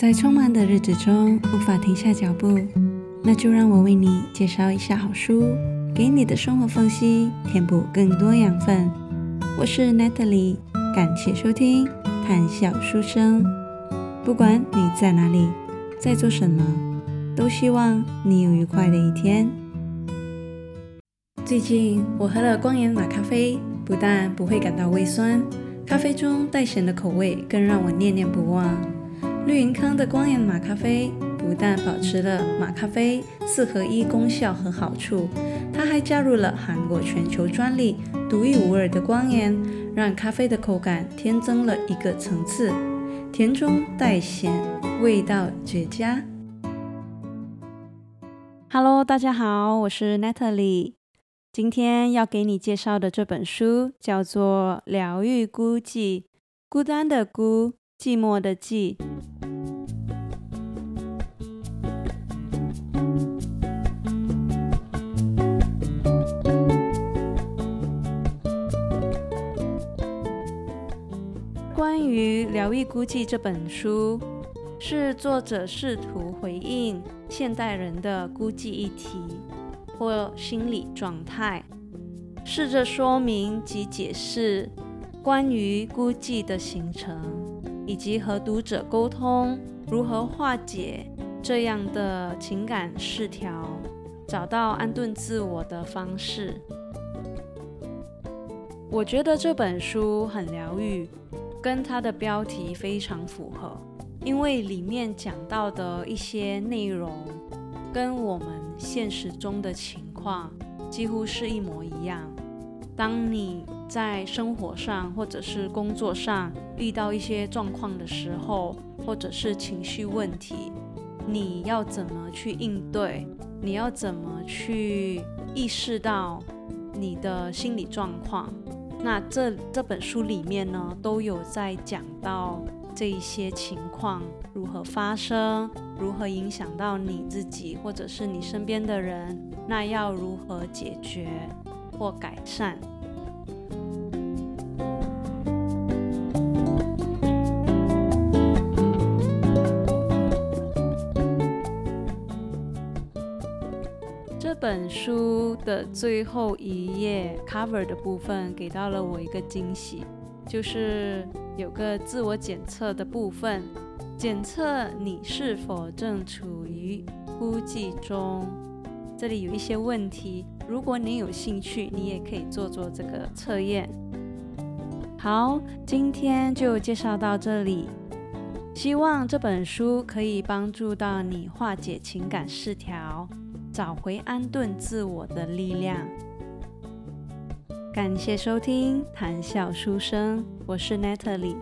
在匆忙的日子中无法停下脚步，那就让我为你介绍一下好书，给你的生活缝隙填补更多养分。我是 Natalie，感谢收听谈笑书生。不管你在哪里，在做什么，都希望你有愉快的一天。最近我喝了光源马咖啡，不但不会感到胃酸，咖啡中带咸的口味更让我念念不忘。绿云康的光源马咖啡不但保持了马咖啡四合一功效和好处，它还加入了韩国全球专利、独一无二的光源，让咖啡的口感添增了一个层次，甜中带咸，味道绝佳。Hello，大家好，我是 Natalie，今天要给你介绍的这本书叫做《疗愈孤寂》，孤单的孤，寂寞的寂。关于《疗愈孤寂》这本书，是作者试图回应现代人的孤寂议题或心理状态，试着说明及解释关于孤寂的形成，以及和读者沟通如何化解这样的情感失调，找到安顿自我的方式。我觉得这本书很疗愈。跟它的标题非常符合，因为里面讲到的一些内容，跟我们现实中的情况几乎是一模一样。当你在生活上或者是工作上遇到一些状况的时候，或者是情绪问题，你要怎么去应对？你要怎么去意识到你的心理状况？那这这本书里面呢，都有在讲到这一些情况如何发生，如何影响到你自己或者是你身边的人，那要如何解决或改善。这本书的最后一页 cover 的部分给到了我一个惊喜，就是有个自我检测的部分，检测你是否正处于孤寂中。这里有一些问题，如果你有兴趣，你也可以做做这个测验。好，今天就介绍到这里，希望这本书可以帮助到你化解情感失调。找回安顿自我的力量。感谢收听谈笑书生，我是 Natalie。